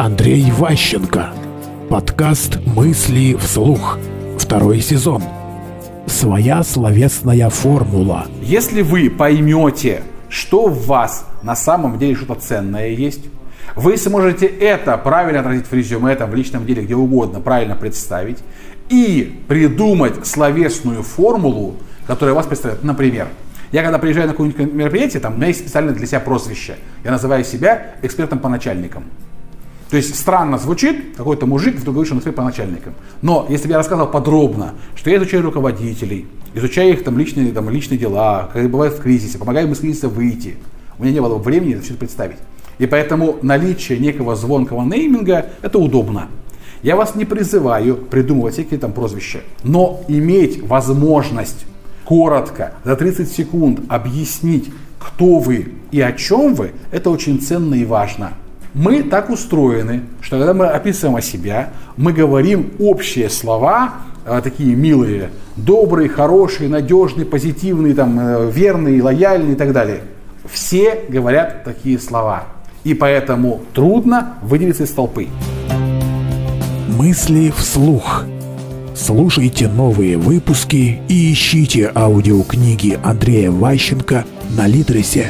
Андрей Ващенко. Подкаст «Мысли вслух». Второй сезон. Своя словесная формула. Если вы поймете, что в вас на самом деле что-то ценное есть, вы сможете это правильно отразить в резюме, там, в личном деле, где угодно, правильно представить и придумать словесную формулу, которая вас представляет. Например, я когда приезжаю на какое-нибудь мероприятие, там у меня есть специальное для себя прозвище. Я называю себя экспертом по начальникам. То есть странно звучит, какой-то мужик вдруг он эксперт по начальникам. Но если бы я рассказал подробно, что я изучаю руководителей, изучаю их там личные, там, личные дела, как бывает в кризисе, помогаю им из кризиса выйти, у меня не было времени это все представить. И поэтому наличие некого звонкого нейминга – это удобно. Я вас не призываю придумывать всякие там прозвища, но иметь возможность коротко, за 30 секунд объяснить, кто вы и о чем вы, это очень ценно и важно. Мы так устроены, что когда мы описываем о себя, мы говорим общие слова, э, такие милые, добрые, хорошие, надежные, позитивные, там, э, верные, лояльные и так далее. Все говорят такие слова. И поэтому трудно выделиться из толпы. Мысли вслух. Слушайте новые выпуски и ищите аудиокниги Андрея Ващенко на Литресе.